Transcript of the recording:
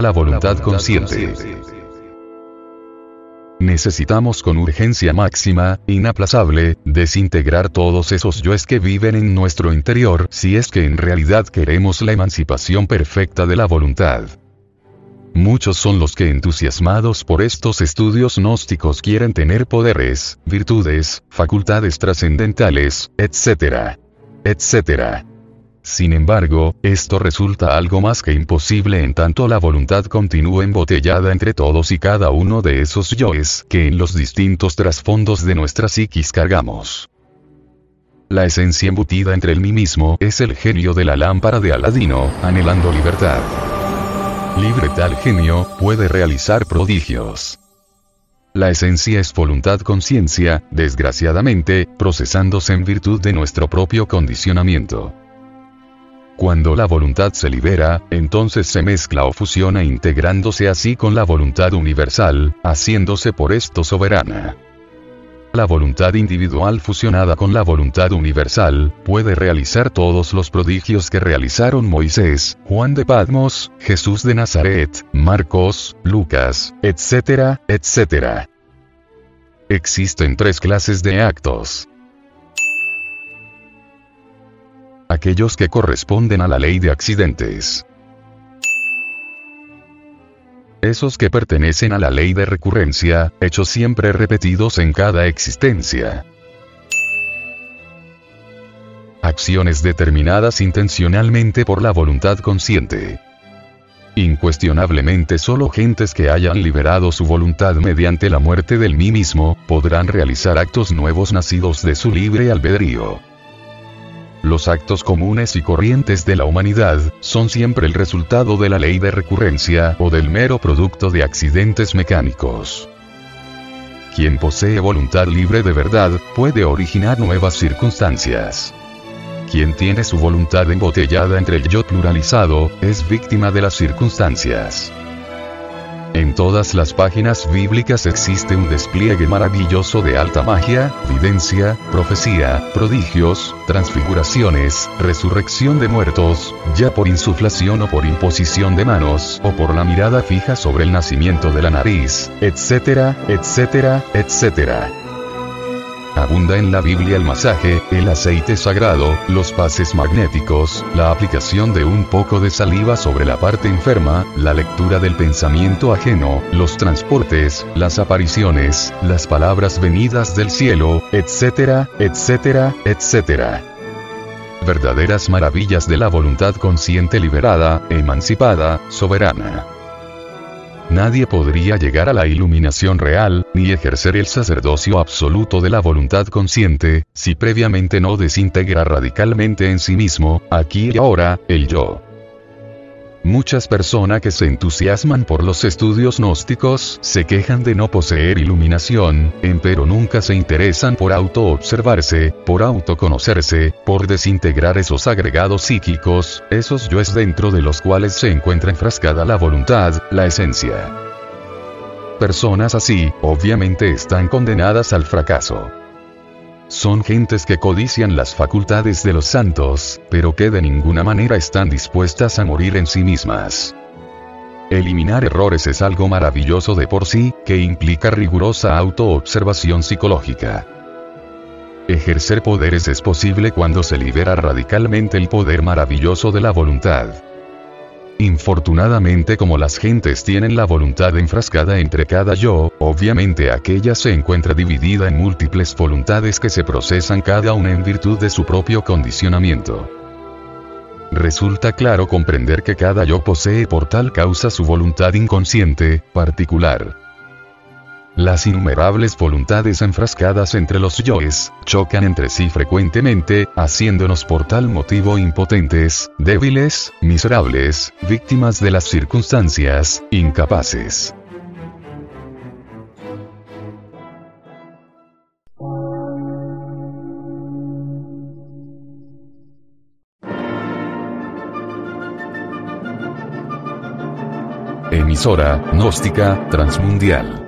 La voluntad consciente. Necesitamos con urgencia máxima, inaplazable, desintegrar todos esos yoes que viven en nuestro interior si es que en realidad queremos la emancipación perfecta de la voluntad. Muchos son los que entusiasmados por estos estudios gnósticos quieren tener poderes, virtudes, facultades trascendentales, etc. etc. Sin embargo, esto resulta algo más que imposible en tanto la voluntad continúa embotellada entre todos y cada uno de esos yoes que en los distintos trasfondos de nuestra psiquis cargamos. La esencia embutida entre el mí mismo es el genio de la lámpara de Aladino, anhelando libertad. Libre tal genio, puede realizar prodigios. La esencia es voluntad conciencia, desgraciadamente, procesándose en virtud de nuestro propio condicionamiento. Cuando la voluntad se libera, entonces se mezcla o fusiona integrándose así con la voluntad universal, haciéndose por esto soberana. La voluntad individual fusionada con la voluntad universal, puede realizar todos los prodigios que realizaron Moisés, Juan de Patmos, Jesús de Nazaret, Marcos, Lucas, etc., etc. Existen tres clases de actos. Aquellos que corresponden a la ley de accidentes. Esos que pertenecen a la ley de recurrencia, hechos siempre repetidos en cada existencia. Acciones determinadas intencionalmente por la voluntad consciente. Incuestionablemente solo gentes que hayan liberado su voluntad mediante la muerte del mí mismo, podrán realizar actos nuevos nacidos de su libre albedrío. Los actos comunes y corrientes de la humanidad, son siempre el resultado de la ley de recurrencia o del mero producto de accidentes mecánicos. Quien posee voluntad libre de verdad, puede originar nuevas circunstancias. Quien tiene su voluntad embotellada entre el yo pluralizado, es víctima de las circunstancias. En todas las páginas bíblicas existe un despliegue maravilloso de alta magia, videncia, profecía, prodigios, transfiguraciones, resurrección de muertos, ya por insuflación o por imposición de manos, o por la mirada fija sobre el nacimiento de la nariz, etcétera, etcétera, etcétera. Abunda en la Biblia el masaje, el aceite sagrado, los pases magnéticos, la aplicación de un poco de saliva sobre la parte enferma, la lectura del pensamiento ajeno, los transportes, las apariciones, las palabras venidas del cielo, etcétera, etcétera, etcétera verdaderas maravillas de la voluntad consciente liberada, emancipada, soberana. Nadie podría llegar a la iluminación real, ni ejercer el sacerdocio absoluto de la voluntad consciente, si previamente no desintegra radicalmente en sí mismo, aquí y ahora, el yo. Muchas personas que se entusiasman por los estudios gnósticos se quejan de no poseer iluminación, pero nunca se interesan por autoobservarse, por autoconocerse, por desintegrar esos agregados psíquicos, esos yoes dentro de los cuales se encuentra enfrascada la voluntad, la esencia. Personas así, obviamente están condenadas al fracaso. Son gentes que codician las facultades de los santos, pero que de ninguna manera están dispuestas a morir en sí mismas. Eliminar errores es algo maravilloso de por sí, que implica rigurosa autoobservación psicológica. Ejercer poderes es posible cuando se libera radicalmente el poder maravilloso de la voluntad. Infortunadamente como las gentes tienen la voluntad enfrascada entre cada yo, obviamente aquella se encuentra dividida en múltiples voluntades que se procesan cada una en virtud de su propio condicionamiento. Resulta claro comprender que cada yo posee por tal causa su voluntad inconsciente, particular. Las innumerables voluntades enfrascadas entre los yoes, chocan entre sí frecuentemente, haciéndonos por tal motivo impotentes, débiles, miserables, víctimas de las circunstancias, incapaces. Emisora, gnóstica, transmundial